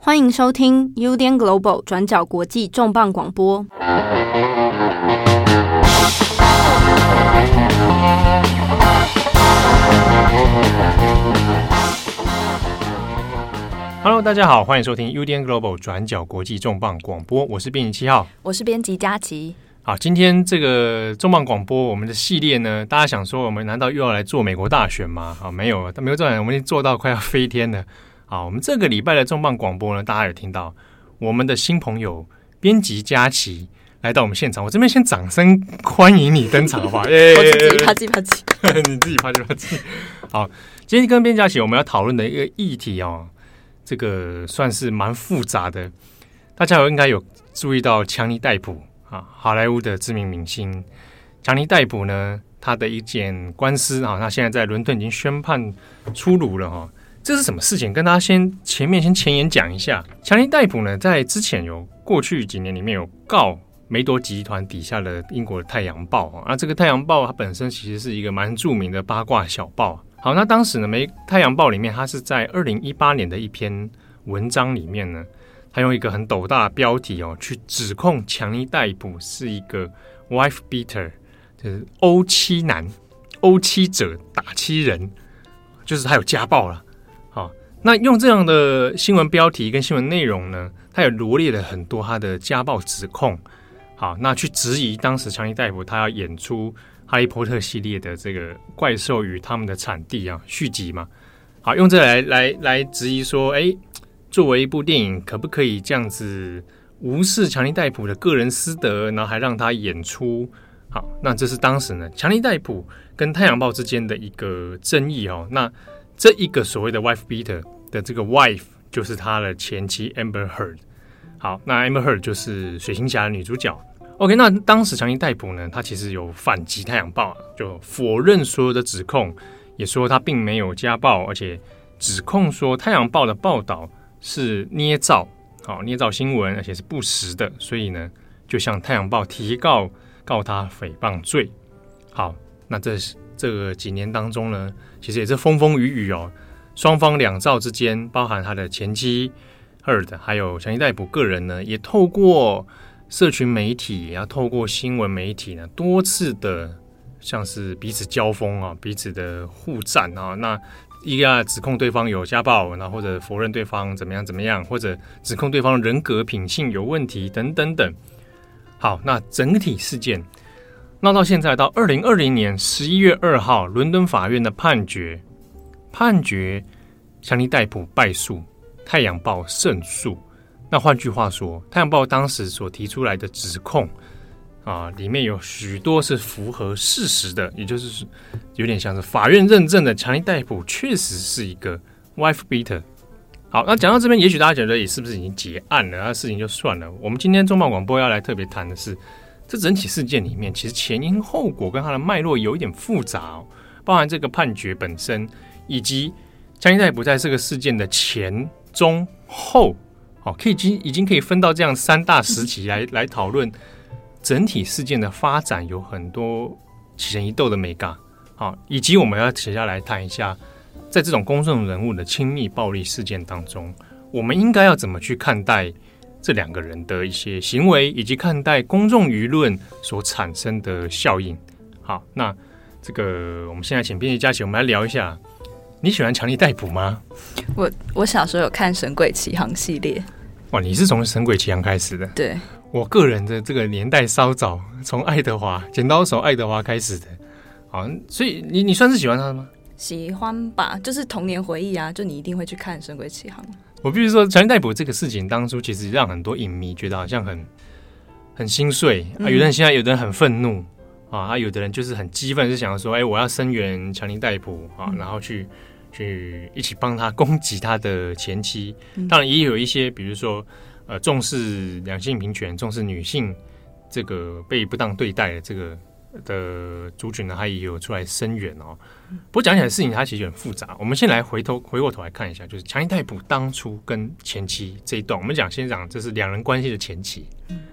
欢迎收听 UDN Global 转角国际重磅广播。Hello，大家好，欢迎收听 UDN Global 转角国际重磅广播，我是编辑七号，我是编辑佳琪。好，今天这个重磅广播，我们的系列呢，大家想说，我们难道又要来做美国大选吗？好，没有，没有做，我们已经做到快要飞天了。好，我们这个礼拜的重磅广播呢，大家有听到我们的新朋友编辑佳琪来到我们现场，我这边先掌声欢迎你登场，好不好？耶！我自己啪叽啪叽，你自己啪叽啪叽。好，今天跟编辑佳琪我们要讨论的一个议题哦，这个算是蛮复杂的，大家有应该有注意到强尼戴普。啊，好莱坞的知名明星强尼戴普呢，他的一件官司啊，他现在在伦敦已经宣判出炉了哈。这是什么事情？跟大家先前面先前言讲一下。强尼戴普呢，在之前有过去几年里面有告梅铎集团底下的英国的《太阳报》啊，这个《太阳报》它本身其实是一个蛮著名的八卦小报。好，那当时呢，梅《太阳报》里面，它是在二零一八年的一篇文章里面呢。他用一个很斗大的标题哦，去指控强尼戴普是一个 wife beater，就是欧妻男、欧妻者、打妻人，就是他有家暴了。那用这样的新闻标题跟新闻内容呢，他也罗列了很多他的家暴指控。好，那去质疑当时强尼戴普他要演出《哈利波特》系列的这个怪兽与他们的产地啊续集嘛。好，用这来来来质疑说，哎。作为一部电影，可不可以这样子无视强尼戴普的个人私德，然后还让他演出？好，那这是当时呢，强尼戴普跟《太阳报》之间的一个争议哦。那这一个所谓的 wife beater 的这个 wife 就是他的前妻 Amber Heard。好，那 Amber Heard 就是水行侠的女主角。OK，那当时强尼戴普呢，他其实有反击《太阳报》，就否认所有的指控，也说他并没有家暴，而且指控说《太阳报》的报道。是捏造，好捏造新闻，而且是不实的，所以呢，就向《太阳报》提告，告他诽谤罪。好，那这是这个几年当中呢，其实也是风风雨雨哦。双方两造之间，包含他的前妻 Heard，还有强尼戴普个人呢，也透过社群媒体，也透过新闻媒体呢，多次的像是彼此交锋啊，彼此的互战啊，那。一个指控对方有家暴，然后或者否认对方怎么样怎么样，或者指控对方人格品性有问题等等等。好，那整体事件闹到现在，到二零二零年十一月二号，伦敦法院的判决判决强尼戴普败诉，太阳报胜诉。那换句话说，太阳报当时所提出来的指控。啊，里面有许多是符合事实的，也就是有点像是法院认证的，强尼戴普确实是一个 wife beater。好，那讲到这边，也许大家觉得也是不是已经结案了？那事情就算了。我们今天重磅广播要来特别谈的是，这整体事件里面其实前因后果跟它的脉络有一点复杂哦，包含这个判决本身，以及强尼戴普在这个事件的前、中、后，好，可以已经已经可以分到这样三大时期来来讨论。整体事件的发展有很多起承一窦的美感，好，以及我们要接下来谈一下，在这种公众人物的亲密暴力事件当中，我们应该要怎么去看待这两个人的一些行为，以及看待公众舆论所产生的效应。好，那这个我们现在请编辑佳琪，我们来聊一下，你喜欢强力逮捕吗？我我小时候有看《神鬼奇航》系列，哇，你是从《神鬼奇航》开始的？对。我个人的这个年代稍早，从爱德华剪刀手爱德华开始的，好，所以你你算是喜欢他的吗？喜欢吧，就是童年回忆啊，就你一定会去看《神鬼奇航》。我必须说，强尼逮捕这个事情当初其实让很多影迷觉得好像很很心碎啊，有的人现在有的人很愤怒啊，有的人就是很激愤，是想要说，哎，我要声援强尼逮捕啊，然后去去一起帮他攻击他的前妻。当然也有一些，比如说。呃，重视两性平权，重视女性这个被不当对待的这个的族群呢，他也有出来声援哦。不过讲起来事情它其实很复杂。我们先来回头回过头来看一下，就是强尼戴普当初跟前妻这一段，我们讲先讲这是两人关系的前期，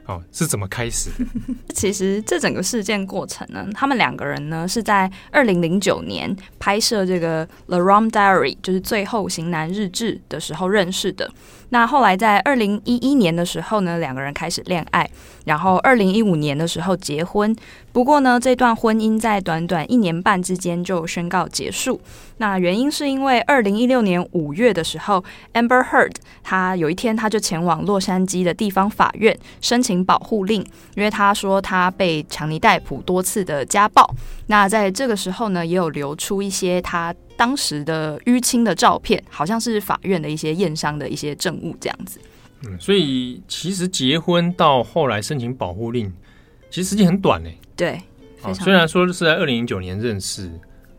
哦，是怎么开始的？其实这整个事件过程呢，他们两个人呢是在二零零九年拍摄这个《The Rum Diary》就是《最后型男日志》的时候认识的。那后来在二零一一年的时候呢，两个人开始恋爱，然后二零一五年的时候结婚。不过呢，这段婚姻在短短一年半之间就宣告结束。那原因是因为二零一六年五月的时候，Amber Heard 他有一天他就前往洛杉矶的地方法院申请保护令，因为他说他被强尼戴普多次的家暴。那在这个时候呢，也有流出一些他。当时的淤青的照片，好像是法院的一些验伤的一些证物这样子。嗯，所以其实结婚到后来申请保护令，其实时间很短呢。对，啊，虽然说是在二零零九年认识，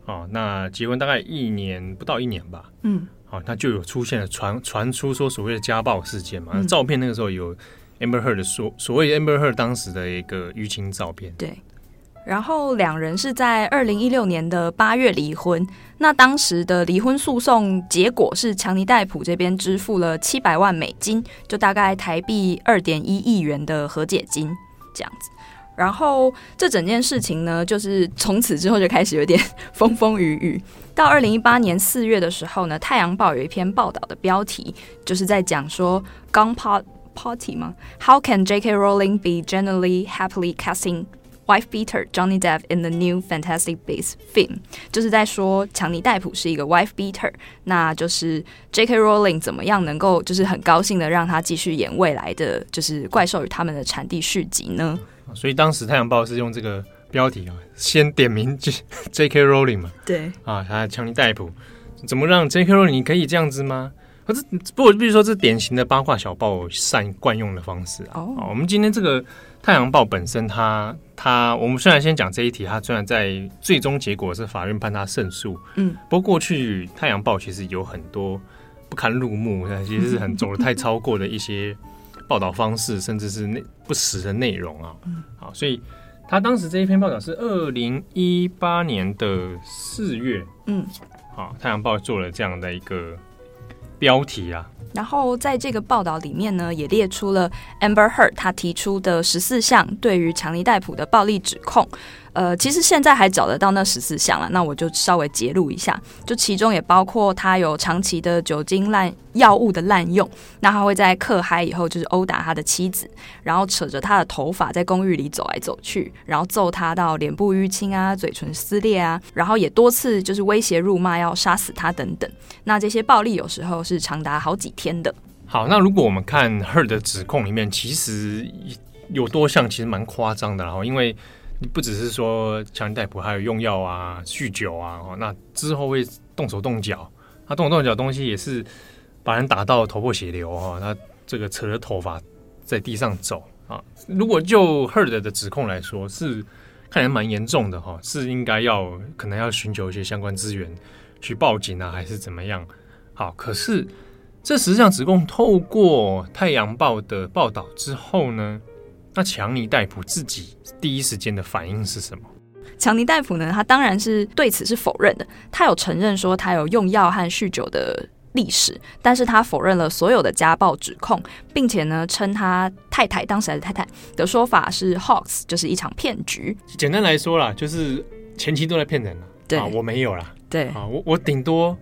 啊，那结婚大概一年不到一年吧。嗯，好，那就有出现了传传出说所谓的家暴事件嘛。嗯，照片那个时候有 Amber Heard 的所所谓 Amber Heard 当时的一个淤青照片。对。然后两人是在二零一六年的八月离婚。那当时的离婚诉讼结果是强尼戴普这边支付了七百万美金，就大概台币二点一亿元的和解金这样子。然后这整件事情呢，就是从此之后就开始有点 风风雨雨。到二零一八年四月的时候呢，《太阳报》有一篇报道的标题就是在讲说 “Gun Party” 吗？How can J.K. Rowling be generally happily casting Wife beater Johnny Depp in the new Fantastic Beasts film，就是在说强尼戴普是一个 wife beater，那就是 J.K. Rowling 怎么样能够就是很高兴的让他继续演未来的就是怪兽与他们的产地续集呢？所以当时太阳报是用这个标题啊，先点名 J.K. Rowling 嘛？对啊，他强尼戴普怎么让 J.K. Rowling 你可以这样子吗？可是不过，比如说这典型的八卦小报善惯用的方式啊。哦，我们今天这个。太阳报本身它，它它，我们虽然先讲这一题，它虽然在最终结果是法院判他胜诉，嗯，不过过去太阳报其实有很多不堪入目，其实是很走的太超过的一些报道方式，甚至是内不实的内容啊，好，所以他当时这一篇报道是二零一八年的四月，嗯，好，太阳报做了这样的一个标题啊。然后在这个报道里面呢，也列出了 Amber Heard 他提出的十四项对于强尼戴普的暴力指控。呃，其实现在还找得到那十四项了，那我就稍微揭露一下，就其中也包括他有长期的酒精滥药物的滥用，那他会在克嗨以后就是殴打他的妻子，然后扯着他的头发在公寓里走来走去，然后揍他到脸部淤青啊、嘴唇撕裂啊，然后也多次就是威胁辱骂要杀死他等等。那这些暴力有时候是长达好几天的。好，那如果我们看 Her 的指控里面，其实有多项其实蛮夸张的，然后因为。不只是说强人逮捕，还有用药啊、酗酒啊，那之后会动手动脚，他动手动脚东西也是把人打到头破血流哈，他这个扯着头发在地上走啊。如果就 Herd 的指控来说，是看起来蛮严重的哈，是应该要可能要寻求一些相关资源去报警啊，还是怎么样？好，可是这实际上指控透过太阳报的报道之后呢？那强尼戴普自己第一时间的反应是什么？强尼戴普呢？他当然是对此是否认的。他有承认说他有用药和酗酒的历史，但是他否认了所有的家暴指控，并且呢称他太太当时还是太太的说法是 hoax，就是一场骗局。简单来说啦，就是前妻都在骗人了。对，啊，我没有啦。对，啊，我我顶多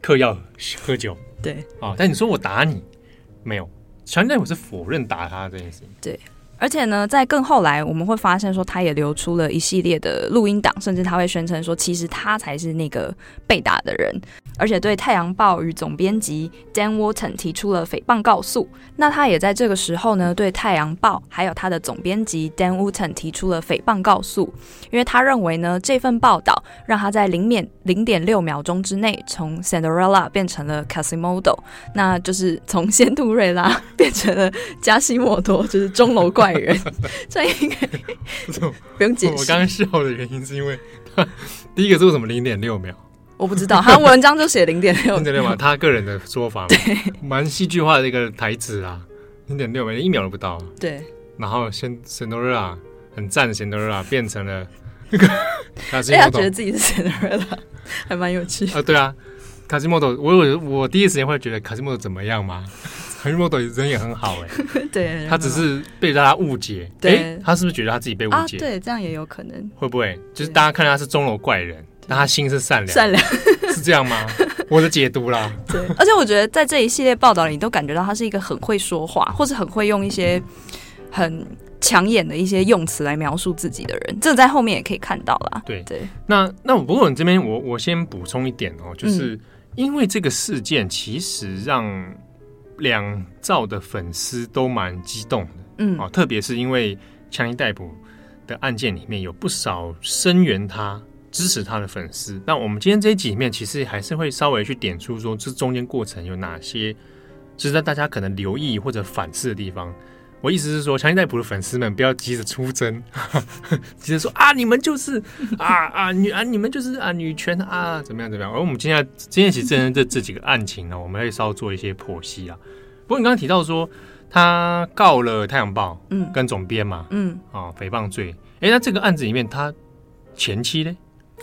嗑药喝酒。对，啊，但你说我打你，没有。强尼戴普是否认打他这件事情。对。而且呢，在更后来，我们会发现说，他也流出了一系列的录音档，甚至他会宣称说，其实他才是那个被打的人。而且对《太阳报》与总编辑 Dan Walton 提出了诽谤告诉。那他也在这个时候呢，对《太阳报》还有他的总编辑 Dan Walton 提出了诽谤告诉，因为他认为呢，这份报道让他在零点零点六秒钟之内从 Cinderella 变成了 Quasimodo，那就是从仙杜瑞拉 变成了加西莫多，就是钟楼怪人。这应该不用解释。我刚刚笑的原因是因为他第一个是为什么零点六秒？我不知道，他文章就写零点六，零点六嘛，他个人的说法，对，蛮戏剧化的一个台词啊，零点六秒，一秒都不到，对。然后先 Cinderella 很赞的 Cinderella 变成了那个卡西莫多，他觉得自己是 Cinderella，还蛮有趣。啊。对啊，卡西莫多，我有我第一时间会觉得卡西莫多怎么样吗？卡西莫多人也很好哎、欸，对，他只是被大家误解，对、欸，他是不是觉得他自己被误解、啊？对，这样也有可能，会不会？就是大家看他是钟楼怪人，但他心是善良，善良是这样吗？我的解读啦，对，而且我觉得在这一系列报道里，你都感觉到他是一个很会说话，或是很会用一些很抢眼的一些用词来描述自己的人，这个在后面也可以看到啦。对对，那那我不过你这边我我先补充一点哦，就是因为这个事件其实让。两兆的粉丝都蛮激动的，嗯，哦，特别是因为强尼戴普的案件里面有不少声援他、支持他的粉丝。那我们今天这一集里面，其实还是会稍微去点出说，这中间过程有哪些值得大家可能留意或者反思的地方。我意思是说，强尼戴普的粉丝们不要急着出征，急着说啊，你们就是啊啊女啊，你们就是啊女权啊，怎么样怎么样？而我们今天今天其实这这这几个案情呢，我们会稍微做一些剖析啊。不过你刚刚提到说，他告了《太阳报》嗯跟总编嘛嗯啊诽谤罪，哎、欸，那这个案子里面他前妻呢？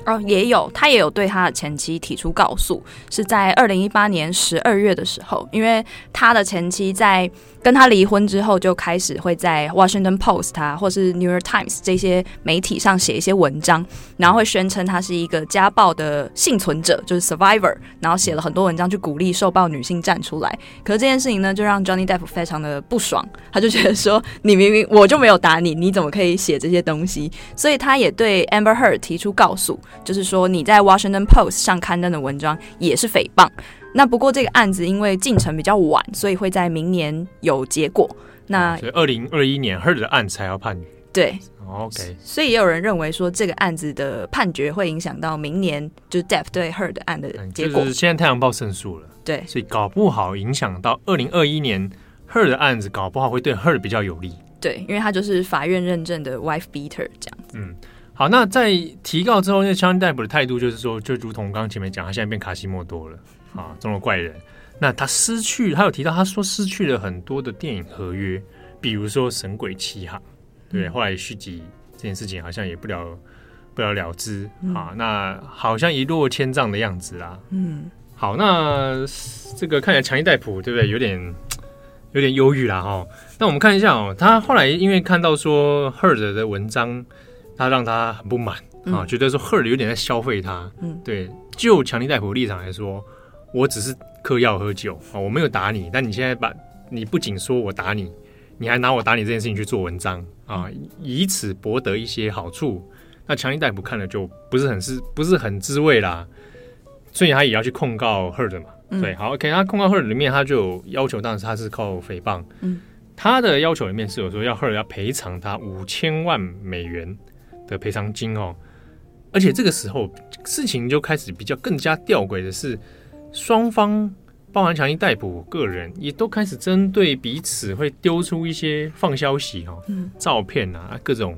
哦，也有，他也有对他的前妻提出告诉，是在二零一八年十二月的时候，因为他的前妻在跟他离婚之后，就开始会在 Washington Post 啊，或是 New York Times 这些媒体上写一些文章，然后会宣称他是一个家暴的幸存者，就是 survivor，然后写了很多文章去鼓励受暴女性站出来。可是这件事情呢，就让 Johnny Depp 非常的不爽，他就觉得说，你明明我就没有打你，你怎么可以写这些东西？所以他也对 Amber Heard 提出告诉。就是说，你在 Washington Post 上刊登的文章也是诽谤。那不过这个案子因为进程比较晚，所以会在明年有结果。那所以二零二一年 Heard 的案才要判决。对，OK。所以也有人认为说，这个案子的判决会影响到明年就是 Depp 对 Heard 案的结果。就是现在太阳报胜诉了，对，所以搞不好影响到二零二一年 Heard 的案子，搞不好会对 Heard 比较有利。对，因为他就是法院认证的 wife beater 这样子。嗯。好，那在提告之后，那强尼戴普的态度就是说，就如同刚刚前面讲，他现在变卡西莫多了啊，中了怪人。那他失去，他有提到，他说失去了很多的电影合约，比如说《神鬼奇航》，对，后来续集这件事情好像也不了不了了之啊。那好像一落千丈的样子啦。嗯，好，那这个看起来强尼戴普对不对？有点有点忧郁啦哈。那我们看一下哦，他后来因为看到说 Heard 的文章。他让他很不满啊，觉得说 Heard 有点在消费他。嗯，对，就强尼戴普立场来说，我只是嗑药喝酒啊，我没有打你，但你现在把你不仅说我打你，你还拿我打你这件事情去做文章啊，以此博得一些好处。那强尼戴普看了就不是很是不是很滋味啦，所以他也要去控告 Heard 嘛。对，好，OK，他控告 Heard 里面他就有要求，当时他是靠诽谤。嗯，他的要求里面是有说要 Heard 要赔偿他五千万美元。的赔偿金哦，而且这个时候事情就开始比较更加吊诡的是，双方包含强行逮捕个人也都开始针对彼此会丢出一些放消息哦，嗯，照片啊，各种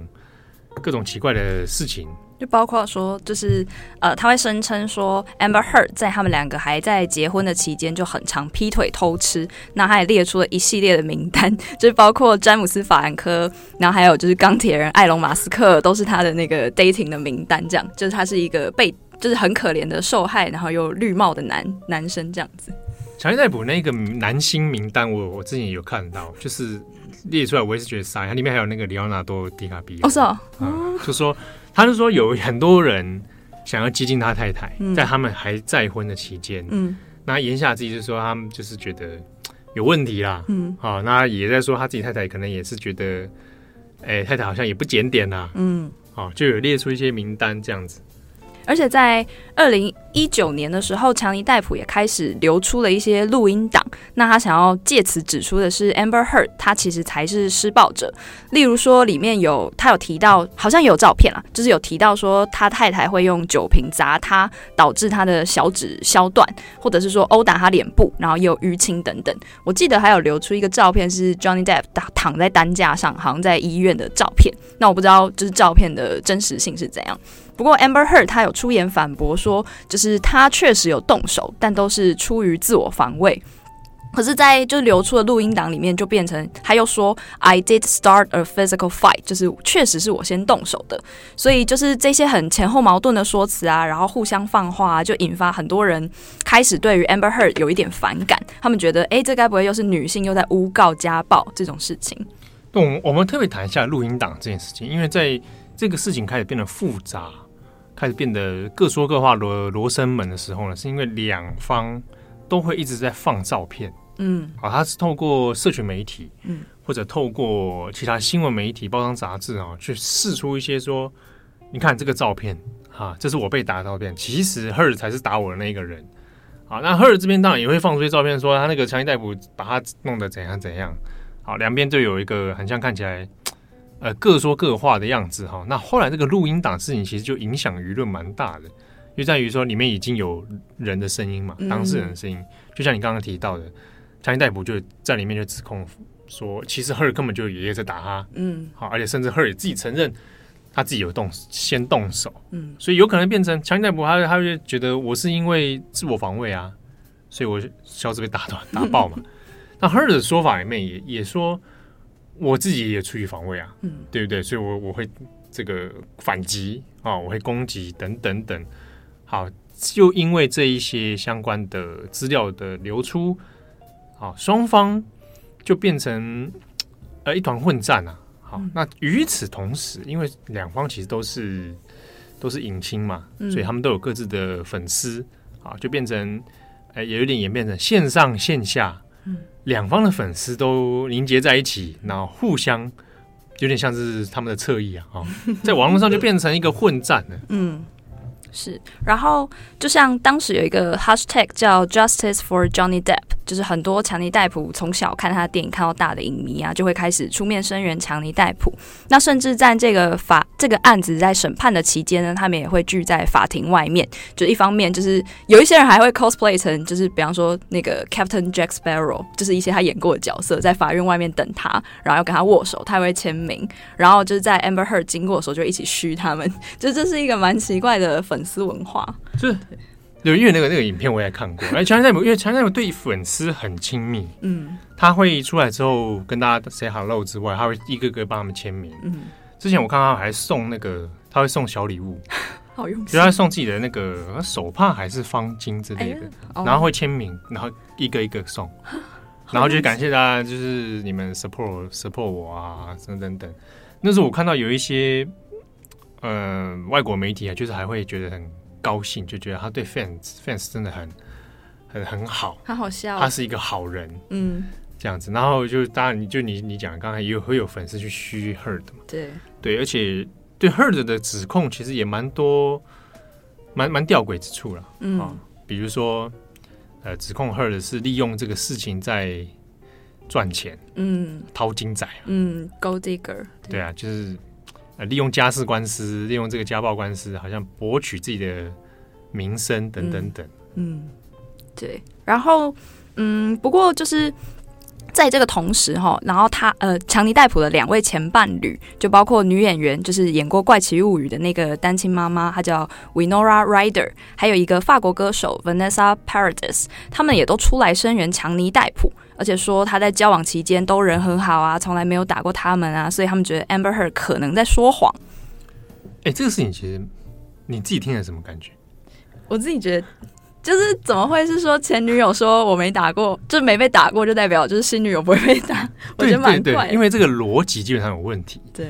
各种奇怪的事情。就包括说，就是呃，他会声称说，Amber Heard 在他们两个还在结婚的期间就很常劈腿偷吃。那他也列出了一系列的名单，就是包括詹姆斯法兰科，然后还有就是钢铁人埃隆马斯克，都是他的那个 dating 的名单。这样，就是他是一个被就是很可怜的受害，然后又绿帽的男男生这样子。强尼戴普那个男星名单，我我之前也有看到，就是列出来，我也是觉得傻。它里面还有那个里奥纳多·迪卡比，哦是哦，嗯、就说。他是说有很多人想要接近他太太，在他们还再婚的期间，嗯，那言下之意就是说他们就是觉得有问题啦，嗯，好，那也在说他自己太太可能也是觉得，哎，太太好像也不检点啦，嗯，好，就有列出一些名单这样子。而且在二零一九年的时候，强尼戴普也开始流出了一些录音档。那他想要借此指出的是，Amber Heard 他其实才是施暴者。例如说，里面有他有提到，好像有照片啊，就是有提到说他太太会用酒瓶砸他，导致他的小指削断，或者是说殴打他脸部，然后也有淤青等等。我记得还有流出一个照片，是 Johnny Depp 躺在担架上，好像在医院的照片。那我不知道就是照片的真实性是怎样。不过 Amber Heard 他有出言反驳说，就是他确实有动手，但都是出于自我防卫。可是，在就流出的录音档里面，就变成他又说 I did start a physical fight，就是确实是我先动手的。所以就是这些很前后矛盾的说辞啊，然后互相放话啊，就引发很多人开始对于 Amber Heard 有一点反感。他们觉得，哎，这该不会又是女性又在诬告家暴这种事情？那我们我们特别谈一下录音档这件事情，因为在这个事情开始变得复杂，开始变得各说各话罗罗生门的时候呢，是因为两方都会一直在放照片。嗯，啊，他是透过社群媒体，嗯，或者透过其他新闻媒体、包装杂志啊，去试出一些说，你看这个照片，哈、啊，这是我被打的照片，其实 Heard 才是打我的那一个人，好，那 Heard 这边当然也会放出一些照片，说他那个强行逮捕把他弄得怎样怎样，好，两边就有一个很像看起来，呃，各说各话的样子，哈、啊，那后来这个录音档事情其实就影响舆论蛮大的，就在于说里面已经有人的声音嘛，当事人的声音，就像你刚刚提到的。强尼逮捕就在里面就指控说，其实 Heard 根本就爷爷在打他，嗯，好，而且甚至 Heard 也自己承认他自己有动先动手，嗯，所以有可能变成强尼戴普他他就觉得我是因为自我防卫啊，所以我小子被打断打爆嘛。那 Heard 的说法里面也也说我自己也出于防卫啊，嗯，对不对？所以我我会这个反击啊，我会攻击等等等。好，就因为这一些相关的资料的流出。好，双方就变成呃一团混战啊。好，嗯、那与此同时，因为两方其实都是都是影星嘛，嗯、所以他们都有各自的粉丝啊，就变成哎、呃，也有点演变成线上线下，嗯，两方的粉丝都凝结在一起，然后互相有点像是他们的侧翼啊，啊，在网络上就变成一个混战了，嗯。是，然后就像当时有一个 hashtag 叫 Justice for Johnny Depp，就是很多强尼戴普从小看他的电影看到大的影迷啊，就会开始出面声援强尼戴普。那甚至在这个法这个案子在审判的期间呢，他们也会聚在法庭外面。就一方面就是有一些人还会 cosplay 成，就是比方说那个 Captain Jack Sparrow，就是一些他演过的角色，在法院外面等他，然后要跟他握手，他会签名。然后就是在 Amber Heard 经过的时候，就一起嘘他们。就这是一个蛮奇怪的粉。粉丝文化，就是有因为那个那个影片我也看过，哎，强尼戴普因为强尼戴普对粉丝很亲密，嗯，他会出来之后跟大家 say hello 之外，他会一个个帮他们签名，嗯，之前我看他还送那个他会送小礼物，好用心，就他送自己的那个手帕还是方巾之类的，哎、然后会签名，然后一个一个送，然后就感谢大家，就是你们 support support 我啊，等等等，那时候我看到有一些。呃，外国媒体啊，就是还会觉得很高兴，就觉得他对 fans fans 真的很很很好，很好笑，他是一个好人，嗯，这样子。然后就当然，你就你你讲刚才也有会有粉丝去嘘 Heard 嘛，对。对，而且对 Heard 的指控其实也蛮多，蛮蛮吊诡之处了，嗯、啊，比如说呃，指控 Heard 是利用这个事情在赚钱，嗯，淘金仔，嗯，Gold Digger，对，对啊，就是。利用家事官司，利用这个家暴官司，好像博取自己的名声等等等嗯。嗯，对。然后，嗯，不过就是在这个同时哈，然后他呃，强尼戴普的两位前伴侣，就包括女演员，就是演过《怪奇物语》的那个单亲妈妈，她叫 Winora Ryder，还有一个法国歌手 Vanessa Paradis，他们也都出来声援强尼戴普。而且说他在交往期间都人很好啊，从来没有打过他们啊，所以他们觉得 Amber Heard 可能在说谎。哎、欸，这个事情其实你自己听了什么感觉？我自己觉得就是怎么会是说前女友说我没打过，就没被打过，就代表就是新女友不会被打？我觉得蛮怪因为这个逻辑基本上有问题。对，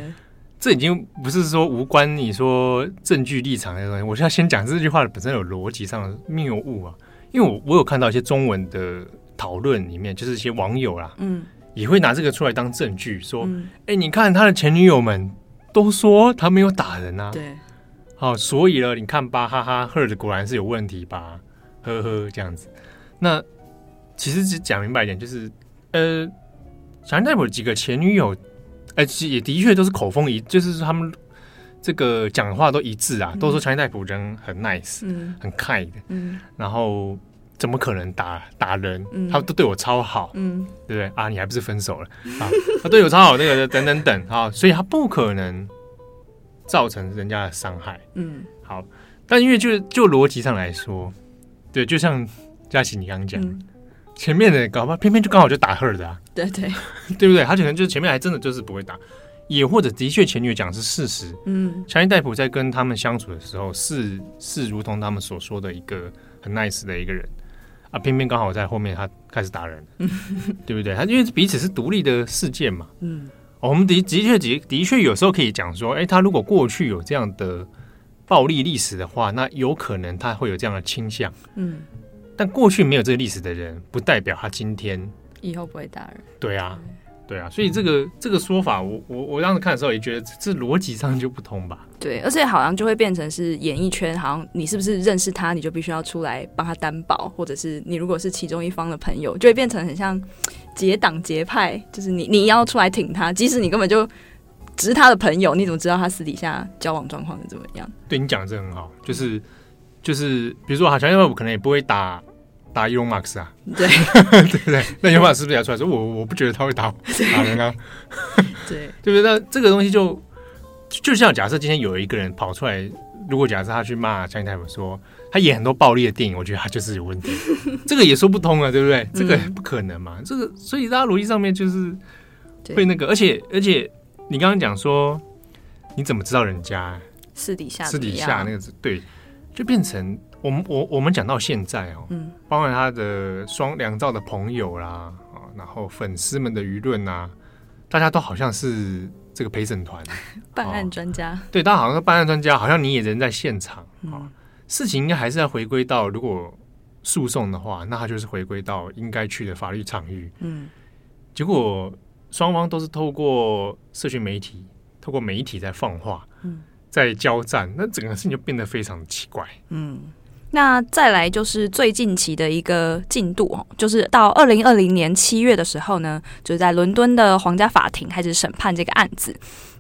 这已经不是说无关你说证据立场的东西。我现在先讲这句话本身有逻辑上的谬误啊，因为我我有看到一些中文的。讨论里面就是一些网友啦，嗯，也会拿这个出来当证据，说，哎、嗯欸，你看他的前女友们都说他没有打人啊，对，好，所以了，你看吧，哈哈，Heard 果然是有问题吧，呵呵，这样子。那其实只讲明白一点，就是，呃，强尼戴普几个前女友，哎、欸，也的确都是口风一，就是他们这个讲话都一致啊，嗯、都说强尼戴普人很 nice，嗯，很 kind，嗯，然后。怎么可能打打人？嗯、他都对我超好，嗯，对不对啊？你还不是分手了啊？他对我超好，那个等等等啊，所以他不可能造成人家的伤害，嗯，好。但因为就就逻辑上来说，对，就像佳琪你刚刚讲，前面的搞不好偏偏就刚好就打 her 的啊，对对 对不对？他可能就是前面还真的就是不会打，也或者的确前女友讲的是事实。嗯，强尼戴普在跟他们相处的时候是是如同他们所说的一个很 nice 的一个人啊，偏偏刚好在后面他开始打人，对不对？他因为彼此是独立的事件嘛。嗯，我们的的确的的确有时候可以讲说，哎，他如果过去有这样的暴力历史的话，那有可能他会有这样的倾向。嗯。但过去没有这个历史的人，不代表他今天以后不会打人。对啊，对啊，所以这个这个说法，我我我当时看的时候也觉得这逻辑上就不通吧。对，而且好像就会变成是演艺圈，好像你是不是认识他，你就必须要出来帮他担保，或者是你如果是其中一方的朋友，就会变成很像结党结派，就是你你要出来挺他，即使你根本就只是他的朋友，你怎么知道他私底下交往状况是怎么样？对，你讲的这很好，就是就是比如说好像因为我可能也不会打。打伊隆马斯啊，对 对不对？那伊隆马斯是不是也出来说，我我不觉得他会打 打人啊？对对不对？那这个东西就就像假设今天有一个人跑出来，如果假设他去骂强尼戴普说他演很多暴力的电影，我觉得他就是有问题，这个也说不通啊，对不对？这个不可能嘛，这个所以大家逻辑上面就是会那个，而且而且你刚刚讲说你怎么知道人家？私底下私底下那个对，就变成。我们我我们讲到现在哦，嗯，包括他的双两造的朋友啦，啊，然后粉丝们的舆论啊，大家都好像是这个陪审团。办案专家，对，大家好像是办案专家，好像你也人在现场啊，事情应该还是要回归到，如果诉讼的话，那他就是回归到应该去的法律场域，嗯，结果双方都是透过社群媒体，透过媒体在放话，嗯，在交战，那整个事情就变得非常奇怪，嗯。那再来就是最近期的一个进度哦，就是到二零二零年七月的时候呢，就是在伦敦的皇家法庭开始审判这个案子。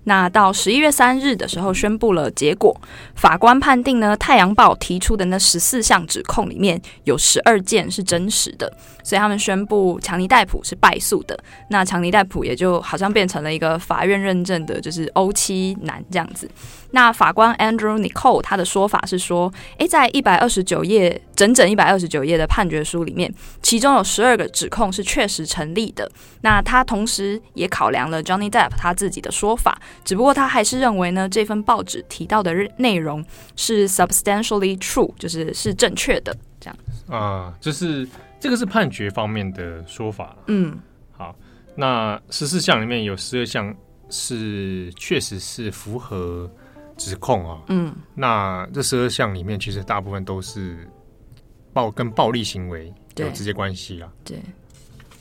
那到十一月三日的时候宣布了结果，法官判定呢，《太阳报》提出的那十四项指控里面有十二件是真实的，所以他们宣布强尼戴普是败诉的。那强尼戴普也就好像变成了一个法院认证的，就是欧七男这样子。那法官 Andrew Nicole 他的说法是说，诶，在一百二十九页，整整一百二十九页的判决书里面，其中有十二个指控是确实成立的。那他同时也考量了 Johnny Depp 他自己的说法，只不过他还是认为呢，这份报纸提到的内容是 substantially true，就是是正确的。这样啊，就是这个是判决方面的说法。嗯，好，那十四项里面有十二项是确实是符合。指控啊，嗯，那这十二项里面，其实大部分都是暴跟暴力行为有直接关系啦。对，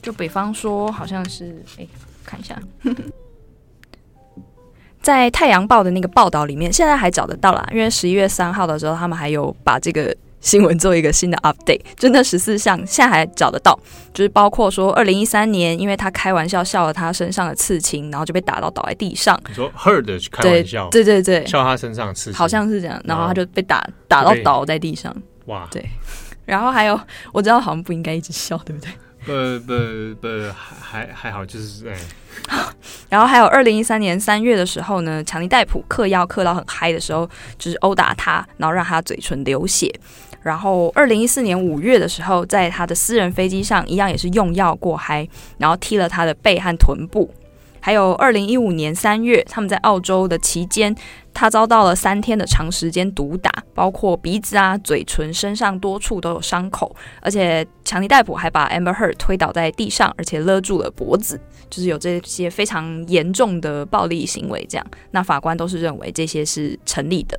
就比方说，好像是，哎、欸，看一下，在《太阳报》的那个报道里面，现在还找得到啦，因为十一月三号的时候，他们还有把这个。新闻做一个新的 update，就那十四项现在还找得到，就是包括说二零一三年，因为他开玩笑笑了他身上的刺青，然后就被打到倒在地上。你说 her 的开玩笑，对对对对，笑他身上的刺青，好像是这样，然后他就被打打到倒在地上。哇，对，然后还有我知道好像不应该一直笑，对不对？不不不，还还好，就是哎。然后还有二零一三年三月的时候呢，强尼戴普嗑药嗑到很嗨的时候，就是殴打他，然后让他嘴唇流血。然后，二零一四年五月的时候，在他的私人飞机上，一样也是用药过嗨，然后踢了他的背和臀部。还有二零一五年三月，他们在澳洲的期间，他遭到了三天的长时间毒打，包括鼻子啊、嘴唇、身上多处都有伤口。而且，强尼戴普还把 Amber Heard 推倒在地上，而且勒住了脖子，就是有这些非常严重的暴力行为。这样，那法官都是认为这些是成立的。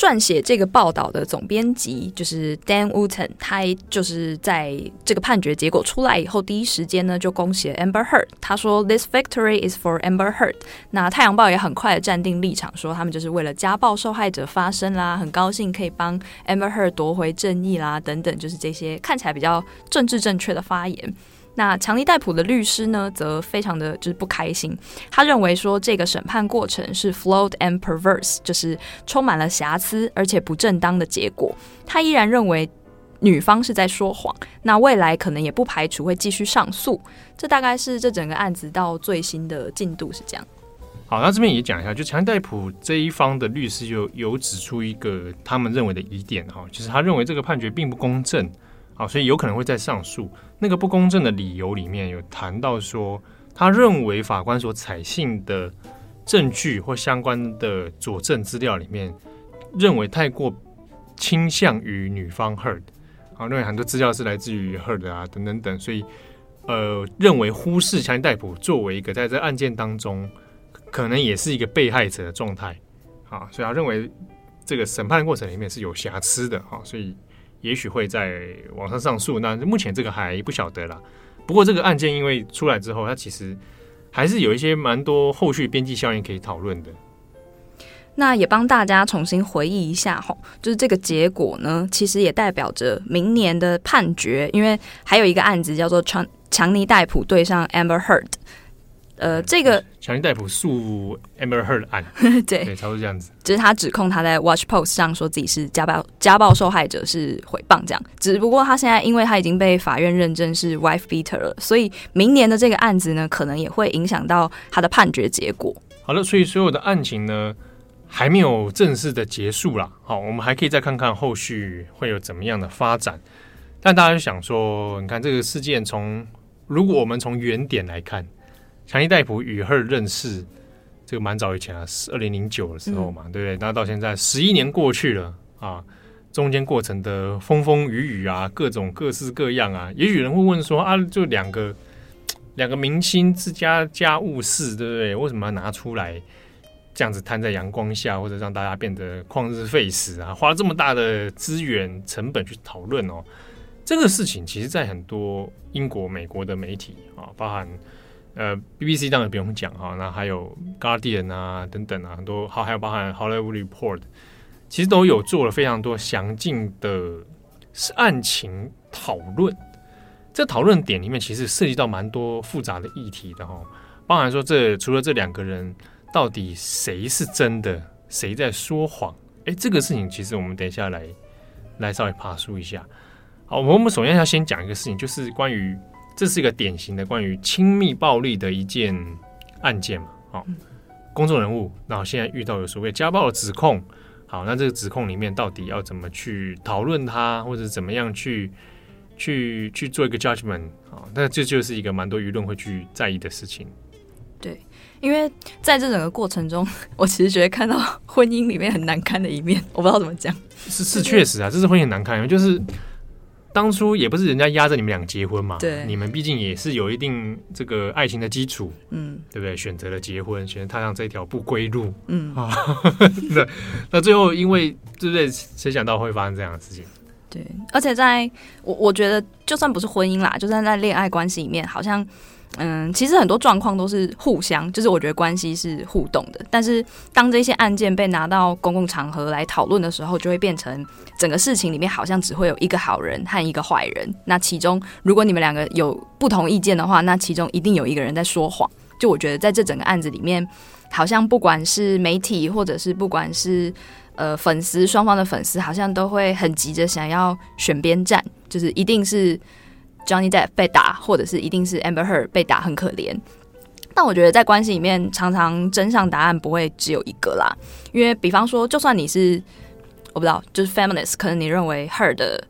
撰写这个报道的总编辑就是 Dan Wootton，他就是在这个判决结果出来以后，第一时间呢就恭喜 Amber Heard。他说：“This victory is for Amber Heard。”那太阳报也很快的站定立场，说他们就是为了家暴受害者发声啦，很高兴可以帮 Amber Heard 夺回正义啦，等等，就是这些看起来比较政治正确的发言。那强尼戴普的律师呢，则非常的就是不开心。他认为说，这个审判过程是 flawed and perverse，就是充满了瑕疵而且不正当的结果。他依然认为女方是在说谎。那未来可能也不排除会继续上诉。这大概是这整个案子到最新的进度是这样。好，那这边也讲一下，就强尼戴普这一方的律师就有指出一个他们认为的疑点哈，就是他认为这个判决并不公正。啊，所以有可能会在上诉。那个不公正的理由里面有谈到说，他认为法官所采信的证据或相关的佐证资料里面，认为太过倾向于女方 Heard，啊，认为很多资料是来自于 Heard 啊，等等等，所以呃，认为忽视强尼戴普作为一个在这案件当中可能也是一个被害者的状态，啊，所以他认为。这个审判过程里面是有瑕疵的哈，所以也许会在网上上诉。那目前这个还不晓得啦。不过这个案件因为出来之后，它其实还是有一些蛮多后续边际效应可以讨论的。那也帮大家重新回忆一下哈，就是这个结果呢，其实也代表着明年的判决，因为还有一个案子叫做强强尼戴普对上 Amber Heard。呃，这个强尼戴普诉 Amber Heard 案，对，对，差不多这样子。就是他指控他在 Watch Post 上说自己是家暴家暴受害者，是诽谤这样。只不过他现在因为他已经被法院认证是 wife beater 了，所以明年的这个案子呢，可能也会影响到他的判决结果。好了，所以所有的案情呢，还没有正式的结束啦。好，我们还可以再看看后续会有怎么样的发展。但大家就想说，你看这个事件从，如果我们从原点来看。强尼戴普与 Heard 认识，这个蛮早以前啊，是二零零九的时候嘛，嗯、对不对？那到现在十一年过去了啊，中间过程的风风雨雨啊，各种各式各样啊，也许人会问说啊，就两个 两个明星之家家务事，对不对？为什么要拿出来这样子摊在阳光下，或者让大家变得旷日费时啊？花了这么大的资源成本去讨论哦，这个事情其实，在很多英国、美国的媒体啊，包含。呃，BBC 当然不用讲哈，那还有 Guardian 啊等等啊，很多好，还有包含 Hollywood Report，其实都有做了非常多详尽的案情讨论。这讨论点里面其实涉及到蛮多复杂的议题的哈，包含说这除了这两个人到底谁是真的，谁在说谎？哎，这个事情其实我们等一下来来稍微爬梳一下。好，我们首先要先讲一个事情，就是关于。这是一个典型的关于亲密暴力的一件案件嘛？好，公众人物，然后现在遇到有所谓家暴的指控，好，那这个指控里面到底要怎么去讨论它，或者怎么样去去去做一个 judgment 啊？那这就是一个蛮多舆论会去在意的事情。对，因为在这整个过程中，我其实觉得看到婚姻里面很难堪的一面，我不知道怎么讲。是是，确实啊，这是婚姻很难堪，就是。当初也不是人家压着你们俩结婚嘛，对，你们毕竟也是有一定这个爱情的基础，嗯，对不对？选择了结婚，选择踏上这条不归路，嗯啊，那那最后因为对不对？谁想到会发生这样的事情？对，而且在我我觉得，就算不是婚姻啦，就算在恋爱关系里面，好像。嗯，其实很多状况都是互相，就是我觉得关系是互动的。但是当这些案件被拿到公共场合来讨论的时候，就会变成整个事情里面好像只会有一个好人和一个坏人。那其中，如果你们两个有不同意见的话，那其中一定有一个人在说谎。就我觉得在这整个案子里面，好像不管是媒体或者是不管是呃粉丝双方的粉丝，好像都会很急着想要选边站，就是一定是。Johnny Depp 被打，或者是一定是 Amber Heard 被打，很可怜。但我觉得在关系里面，常常真相答案不会只有一个啦。因为比方说，就算你是我不知道，就是 feminist，可能你认为 Heard 的。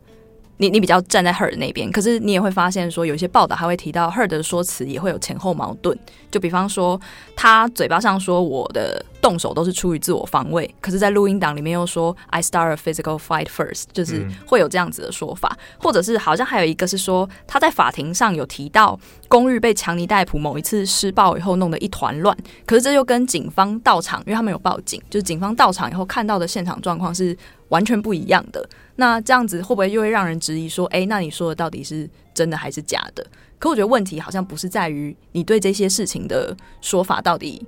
你你比较站在 Heard 那边，可是你也会发现说，有些报道还会提到 Heard 的说辞也会有前后矛盾。就比方说，他嘴巴上说我的动手都是出于自我防卫，可是，在录音档里面又说 I start a physical fight first，就是会有这样子的说法。或者是好像还有一个是说，他在法庭上有提到公寓被强尼戴普某一次施暴以后弄得一团乱，可是这又跟警方到场，因为他们有报警，就是警方到场以后看到的现场状况是完全不一样的。那这样子会不会又会让人质疑说，哎、欸，那你说的到底是真的还是假的？可我觉得问题好像不是在于你对这些事情的说法到底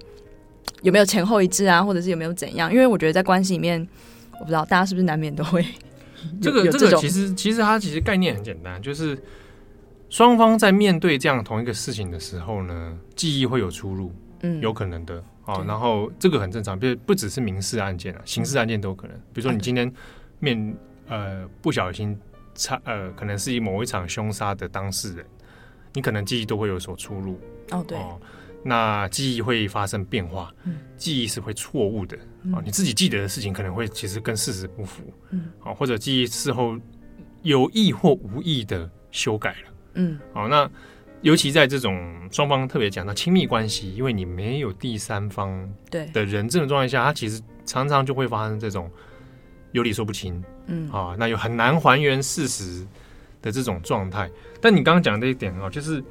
有没有前后一致啊，或者是有没有怎样？因为我觉得在关系里面，我不知道大家是不是难免都会 这个这个其实其实它其实概念很简单，就是双方在面对这样同一个事情的时候呢，记忆会有出入，嗯，有可能的啊。然后这个很正常，不不只是民事案件啊，刑事案件都有可能。比如说你今天面。呃，不小心，差呃，可能是以某一场凶杀的当事人，你可能记忆都会有所出入。哦，对，哦，那记忆会发生变化，嗯，记忆是会错误的。啊，哦，你自己记得的事情可能会其实跟事实不符。嗯，好，哦，或者记忆事后有意或无意的修改了。嗯，好，那尤其在这种双方特别讲到亲密关系，因为你没有第三方对的人证的状态下，它其实常常就会发生这种有理说不清，嗯啊，那又很难还原事实的这种状态。但你刚刚讲的一点啊，就是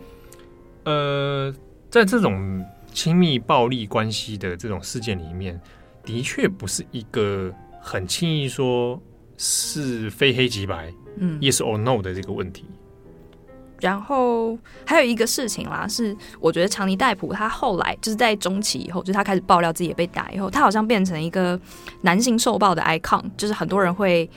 呃，在这种亲密暴力关系的这种事件里面，的确不是一个很轻易说是非黑即白，嗯，yes or no 的这个问题。然后还有一个事情啦，是我觉得强尼戴普他后来就是在中期以后，就是他开始爆料自己也被打以后，他好像变成一个男性受暴的 icon，就是很多人会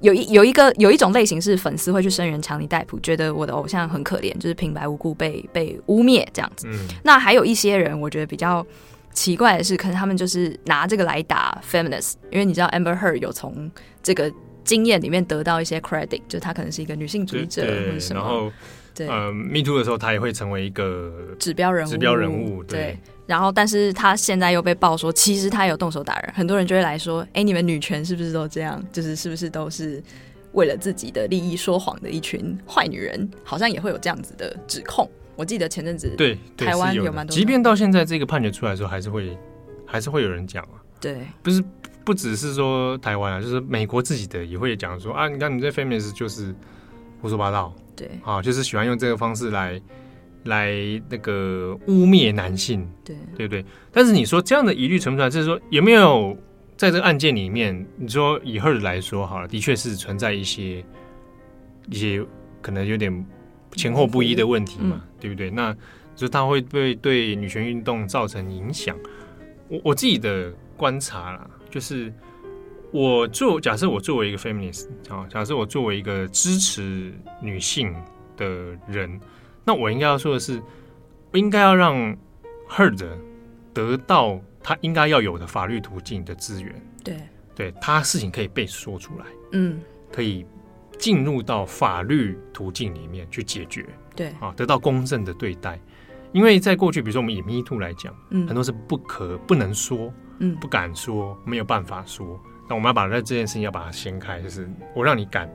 有一有一个有一种类型是粉丝会去声援强尼戴普，觉得我的偶像很可怜，就是平白无故被被污蔑这样子。嗯，那还有一些人，我觉得比较奇怪的是，可能他们就是拿这个来打 feminist，因为你知道 Amber Heard 有从这个经验里面得到一些 credit，就他可能是一个女性主义者或者什么，然后。对，呃，Me Too 的时候，他也会成为一个指标人物。指标人物，对。对，然后，但是他现在又被爆说，其实他有动手打人。很多人就会来说，哎，你们女权是不是都这样？就是是不是都是为了自己的利益说谎的一群坏女人？好像也会有这样子的指控。我记得前阵子对，对台湾有蛮多，即便到现在这个判决出来的时候，还是会还是会有人讲啊。对，不是不只是说台湾啊，就是美国自己的也会讲说啊，你看你这 feminist 就是胡说八道。对，啊，就是喜欢用这个方式来来那个污蔑男性，对，对不对？但是你说这样的疑虑存不存在？就是说有没有在这个案件里面，你说以 Heard 来说好了，的确是存在一些一些可能有点前后不一的问题嘛，嗯、对不对？那就他会不会对女权运动造成影响？我我自己的观察啦，就是。我作假设我作为一个 feminist 啊，假设我作为一个支持女性的人，那我应该要说的是，我应该要让 Heard 得到他应该要有的法律途径的资源。对，对他事情可以被说出来，嗯，可以进入到法律途径里面去解决。对，啊，得到公正的对待。因为在过去，比如说我们以 Me Too 来讲，嗯，很多是不可不能说，嗯，不敢说，没有办法说。那我们要把这件事情要把它掀开，就是我让你敢，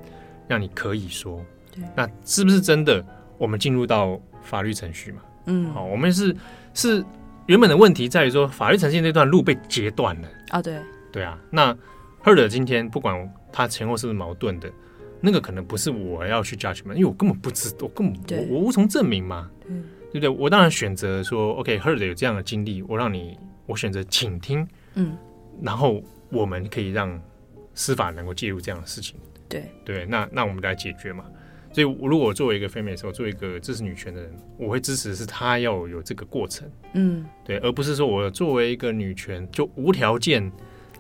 让你可以说，对，那是不是真的？我们进入到法律程序嘛？嗯，好，我们是是原本的问题在于说法律程序那段路被截断了啊，对，对啊。那 Heard 今天不管他前后是不是矛盾的，那个可能不是我要去 judgment，因为我根本不知道，我根本我我无从证明嘛，嗯，对不对？我当然选择说，OK，Heard 有这样的经历，我让你，我选择倾听，嗯，然后。我们可以让司法能够介入这样的事情，对。对，那那我们来解决嘛。所以，如果我作为一个 feminist，我作为一个支持女权的人，我会支持的是她要有这个过程，嗯，对，而不是说我作为一个女权就无条件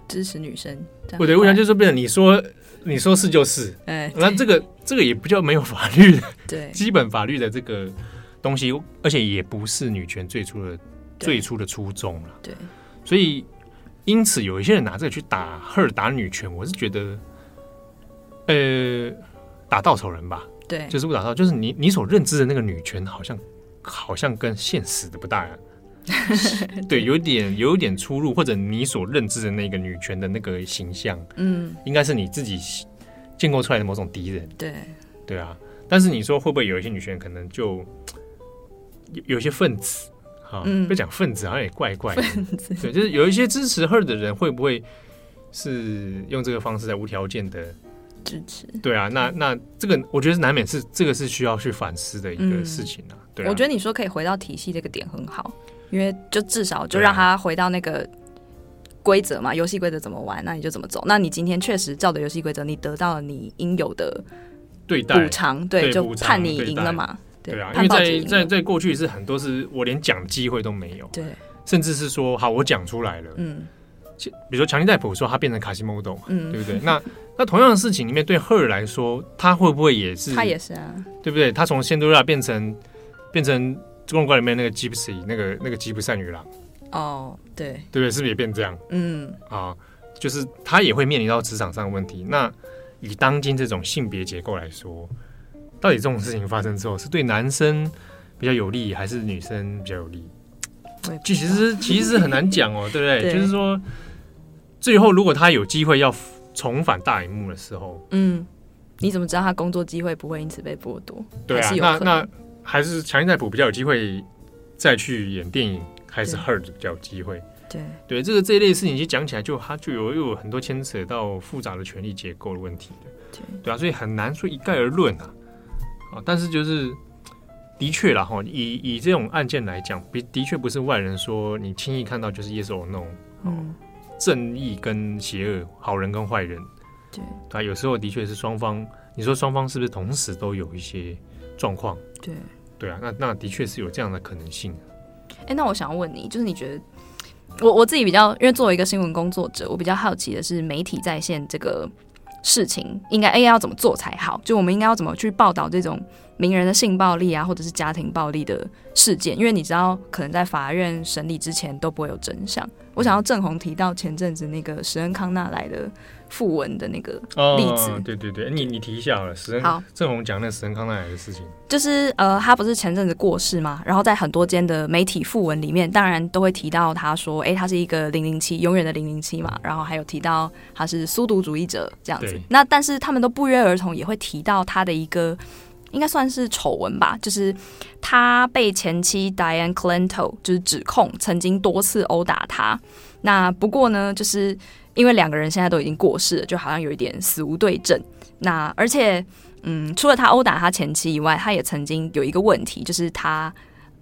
支持女生，不对，无条件就是变成你说你说是就是，哎，那这个这个也不叫没有法律的，对，基本法律的这个东西，而且也不是女权最初的最初的初衷了，对，所以。因此，有一些人拿这个去打 Heard 打女权，我是觉得，呃，打稻草人吧。对，就是误打到，就是你你所认知的那个女权，好像好像跟现实的不大对，对，有点有点出入，或者你所认知的那个女权的那个形象，嗯，应该是你自己建构出来的某种敌人。对，对啊。但是你说会不会有一些女权可能就有有些分子？嗯，不讲分子好像也怪怪的。对，就是有一些支持 Heard 的人，会不会是用这个方式在无条件的支持？对啊，那那这个我觉得难免是这个是需要去反思的一个事情啊。对，我觉得你说可以回到体系这个点很好，因为就至少就让他回到那个规则嘛，游戏规则怎么玩，那你就怎么走。那你今天确实照着游戏规则，你得到了你应有的对待补偿，对，就判你赢了嘛。对啊，因为在在在过去是很多是我连讲机会都没有，对，甚至是说好我讲出来了，嗯，比如说强尼戴普说他变成卡西莫多嘛，嗯，对不对？那那同样的事情里面，对 Heard 来说，他会不会也是？他也是啊，对不对？他从仙多拉变成变成中国馆里面那个吉普赛，那个那个吉普赛女郎，哦，对，对不对？是不是也变这样？嗯，啊，就是他也会面临到职场上的问题。那以当今这种性别结构来说。到底这种事情发生之后，是对男生比较有利，还是女生比较有利？其实其实很难讲哦，对不对？对，就是说，最后如果他有机会要重返大荧幕的时候，嗯，你怎么知道他工作机会不会因此被剥夺？对啊，那那还是强尼戴普比较有机会再去演电影，还是 Heard 比较有机会？对对，这个这一类事情，其实讲起来就他就有又有很多牵扯到复杂的权力结构的问题的。对对啊，所以很难说一概而论啊。啊，但是就是的确啦哈，以以这种案件来讲，的的确不是外人说你轻易看到就是 yes or no。嗯。正义跟邪恶，好人跟坏人，对，啊有时候的确是双方。你说双方是不是同时都有一些状况？对，对啊，那那的确是有这样的可能性。哎、欸，那我想要问你，就是你觉得我我自己比较，因为作为一个新闻工作者，我比较好奇的是媒体在线这个事情，应该哎要怎么做才好？就我们应该要怎么去报道这种名人的性暴力啊，或者是家庭暴力的事件？因为你知道，可能在法院审理之前都不会有真相。我想要郑红提到前阵子那个史恩康纳来的訃闻的那个例子，哦、对对对，你你提一下好了。史恩好，郑红讲那史恩康奈尔的事情，就是呃，他不是前阵子过世嘛，然后在很多间的媒体訃闻里面，当然都会提到他说，哎，他是一个零零七，永远的零零七嘛，然后还有提到他是苏独主义者这样子。那但是他们都不约而同也会提到他的一个。应该算是丑闻吧，就是他被前妻 Diane Clanton 就是指控曾经多次殴打他。那不过呢，就是因为两个人现在都已经过世了，就好像有一点死无对证。那而且，嗯，除了他殴打他前妻以外，他也曾经有一个问题，就是他。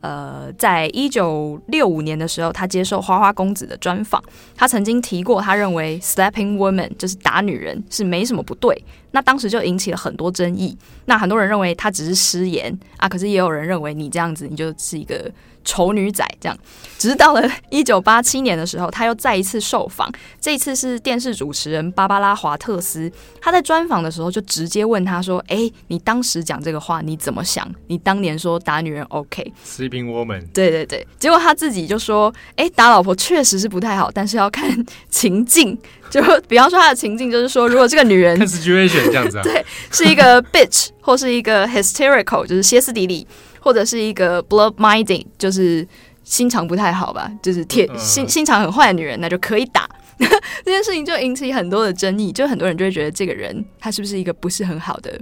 呃，在一九六五年的时候，他接受花花公子的专访，他曾经提过，他认为 slapping woman 就是打女人是没什么不对。那当时就引起了很多争议。那很多人认为他只是失言啊，可是也有人认为你这样子，你就是一个。丑女仔这样，只是到了一九八七年的时候，他又再一次受访。这一次是电视主持人芭芭拉·华特斯，他在专访的时候就直接问他说：“哎、欸，你当时讲这个话你怎么想？你当年说打女人 OK，sleeping woman，对对对。结果他自己就说：哎、欸，打老婆确实是不太好，但是要看情境。就比方说他的情境就是说，如果这个女人看 situation 这样子啊，对，是一个 bitch 或是一个 hysterical，就是歇斯底里。”或者是一个 bloodminding，就是心肠不太好吧，就是铁心心肠很坏的女人，那就可以打。这件事情就引起很多的争议，就很多人就会觉得这个人他是不是一个不是很好的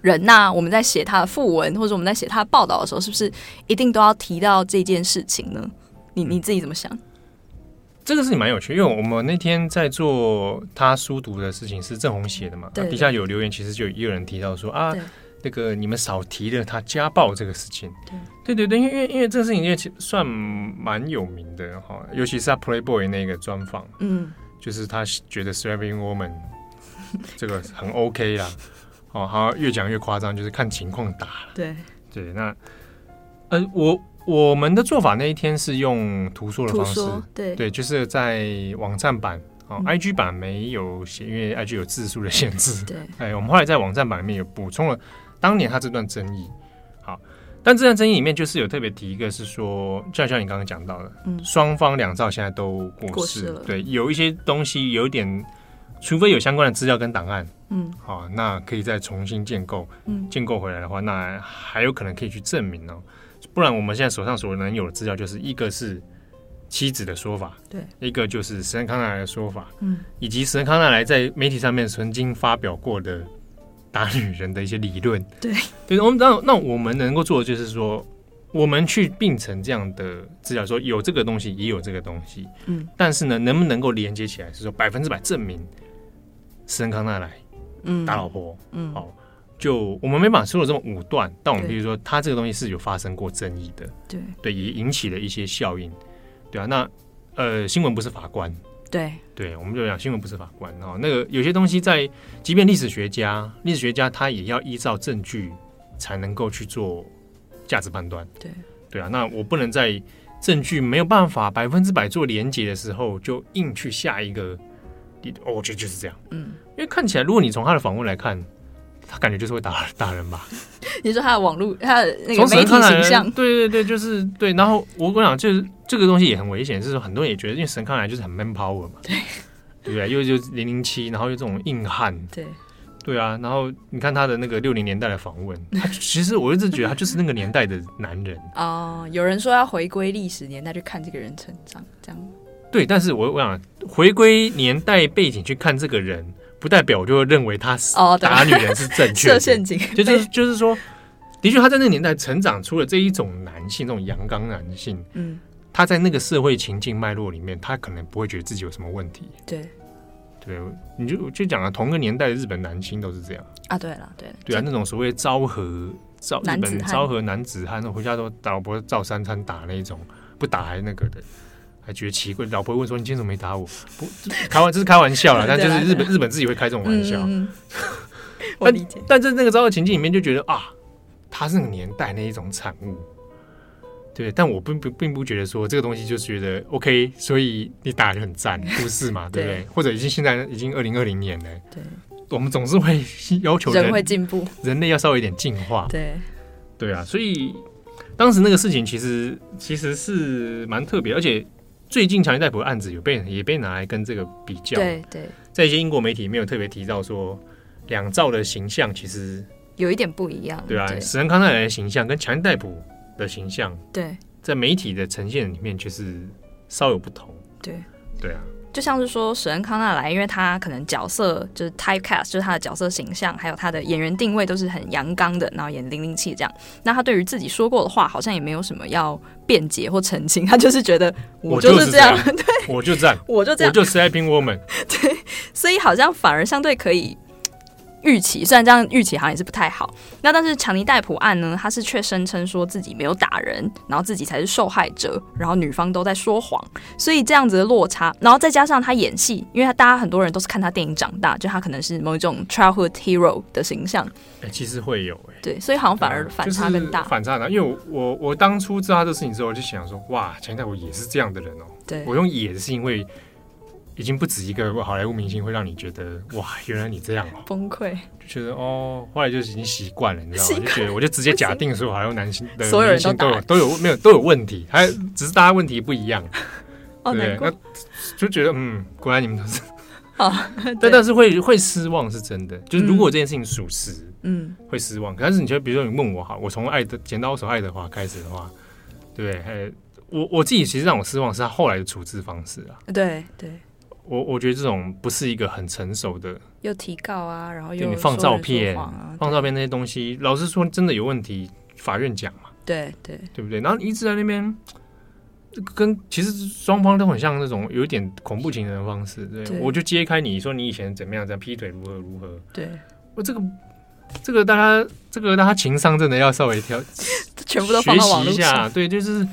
人？那我们在写他的副文，或者我们在写他的报道的时候，是不是一定都要提到这件事情呢？你你自己怎么想？这个事情蛮有趣，因为我们那天在做他书读的事情是郑红写的嘛，对对对，底下有留言，其实就有人提到说啊。那个你们少提了他家暴这个事情，对。对对对，因为因为因为这个事情因为算蛮有名的哈，尤其是他 Playboy 那个专访，嗯，就是他觉得 Slapping Woman 这个很 OK 啦，哦，好越讲越夸张，就是看情况打，对。对，那呃我我们的做法那一天是用图说的方式，对对，就是在网站版。哦，IG 版没有写，因为 IG 有字数的限制。对，哎，我们后来在网站版里面有补充了当年他这段争议。好，但这段争议里面就是有特别提一个，是说，就像你刚刚讲到的，嗯，双方两造现在都过世，了。对，有一些东西有一点，除非有相关的资料跟档案，嗯，好，那可以再重新建构，嗯，建构回来的话，那还有可能可以去证明哦。不然我们现在手上所能有的资料，就是一个是。妻子的说法，对，一个就是史恩康纳莱的说法，嗯，以及史恩康纳来在媒体上面曾经发表过的打女人的一些理论，对，对，我们那那我们能够做的就是说，我们去并成这样的资料，说有这个东西，也有这个东西，嗯，但是呢，能不能够连接起来，是说百分之百证明史恩康纳来，嗯，打老婆，嗯，好，就我们没办法说的这么武断，但我们比如说，他这个东西是有发生过争议的，对，对，也引起了一些效应。对啊，那呃，新闻不是法官，对对，我们就讲新闻不是法官哦。那个有些东西在，即便历史学家，历史学家他也要依照证据才能够去做价值判断。对对啊，那我不能在证据没有办法百分之百做连结的时候，就硬去下一个，哦，我觉得就是这样。嗯，因为看起来，如果你从他的访问来看。他感觉就是会打打人吧？你说他的网络，他的那个媒体形象，对对对，就是对。然后我跟你讲，就是这个东西也很危险，是说很多人也觉得，因为神康来就是很 man power 嘛，对对不对？又就零零七，然后又这种硬汉，对对啊。然后你看他的那个六零年代的访问，他其实我一直觉得他就是那个年代的男人哦。有人说要回归历史年代去看这个人成长，这样对。但是我我想回归年代背景去看这个人。不代表我就会认为他哦打女人是正确的。设陷阱，就就是就是说，的确他在那个年代成长出了这一种男性，这种阳刚男性。嗯，他在那个社会情境脉络里面，他可能不会觉得自己有什么问题。对，对，你就就讲了，同个年代的日本男性都是这样啊。对了，对，对啊，那种所谓昭和昭日本昭和男子汉，回家都打老婆照三餐打那一种，不打还那个的。还觉得奇怪，老婆会问说：“你今天怎么没打我？”不，开玩这是开玩笑啦，但就是日本日本自己会开这种玩笑。嗯、我理解。但在那个糟糕情境里面，就觉得啊，他是那个年代那一种产物。对，但我并不并不觉得说这个东西就是觉得 OK，所以你打就很赞，不是嘛？对不对？或者已经现在已经二零二零年了，对，我们总是会要求人，人会进步，人类要稍微有点进化。对，对啊，所以当时那个事情其实其实是蛮特别，而且。最近强尼戴普的案子有被也被拿来跟这个比较，对对，在一些英国媒体没有特别提到说，两兆的形象其实有一点不一样，对啊，史恩康奈尔的形象跟强尼戴普的形象，对，在媒体的呈现里面却是稍有不同，对。对啊。就像是说史恩康纳莱，因为他可能角色就是 typecast，就是他的角色形象，还有他的演员定位都是很阳刚的，然后演零零七这样。那他对于自己说过的话，好像也没有什么要辩解或澄清，他就是觉得我就是这样，对，我就这样，我就这样，我就 slapping woman，对，所以好像反而相对可以。预期虽然这样预期好像也是不太好，那但是强尼戴普案呢，他是却声称说自己没有打人，然后自己才是受害者，然后女方都在说谎，所以这样子的落差，然后再加上他演戏，因为他大家很多人都是看他电影长大，就他可能是某一种 childhood hero 的形象，哎、欸，其实会有哎、欸，对，所以好像反而反差更大，就是、反差大，因为我我我当初知道他这个事情之后，我就想说，哇，强尼戴普也是这样的人哦、喔，对，我用也是因为。已经不止一个好莱坞明星会让你觉得哇，原来你这样哦，崩溃，就觉得哦，后来就已经习惯了，你知道吗？就觉得我就直接假定所有好莱坞男性的明星都有都有没有都有问题，还只是大家问题不一样，哦、对，那就觉得嗯，果然你们都是 哦，但但是会会失望是真的，就是如果这件事情属实，嗯，会失望。但是你觉得，比如说你问我哈，我从爱的剪刀手爱德华开始的话，对？我我自己其实让我失望是他后来的处置方式啊，对对。我我觉得这种不是一个很成熟的，又提告啊，然后又你放照片，啊、放照片那些东西，老实说真的有问题，法院讲嘛，对对对不对？然后一直在那边跟其实双方都很像那种有一点恐怖情人的方式，对，对我就揭开你说你以前怎么样，怎样劈腿如何如何，对，我这个这个大家这个大家情商真的要稍微调，全部都学习一下，对，就是。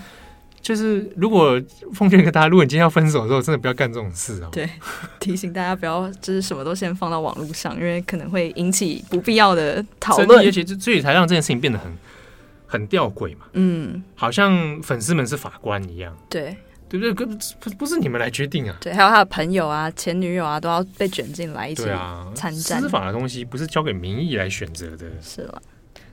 就是如果奉劝一个大家，如果你今天要分手的时候，真的不要干这种事哦。对，提醒大家不要，就是什么都先放到网络上，因为可能会引起不必要的讨论，而且所以才让这件事情变得很很吊诡嘛。嗯，好像粉丝们是法官一样。对，对不对？不不是你们来决定啊。对，还有他的朋友啊、前女友啊，都要被卷进来一起参战。司法的东西不是交给民意来选择的。是了。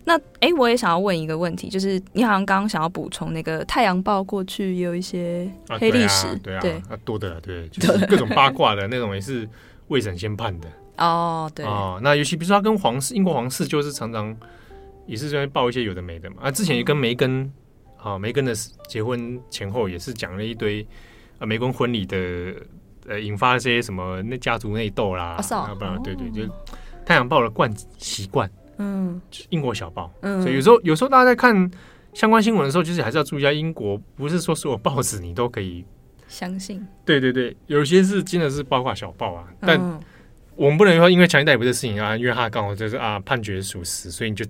那哎，我也想要问一个问题，就是你好像刚刚想要补充那个《太阳报》过去也有一些黑历史，对啊，对。啊，对多的对，就是各种八卦的那种也是未审先判的。哦，对。哦，那尤其比如说他跟皇室、英国皇室就是常常也是在报一些有的没的嘛。啊，之前也跟梅根啊，梅根的结婚前后也是讲了一堆啊，梅根婚礼的呃，引发一些什么那家族内斗啦，啊，不然对对，就《太阳报》的惯习惯。嗯，英国小报，嗯，所以有时候有时候大家在看相关新闻的时候，其实还是要注意一下，英国不是说所有报纸你都可以相信。对对对，有些是真的是包括小报啊，但我们不能说因为强尼戴普的事情啊，因为他刚好就是啊判决属实，所以你就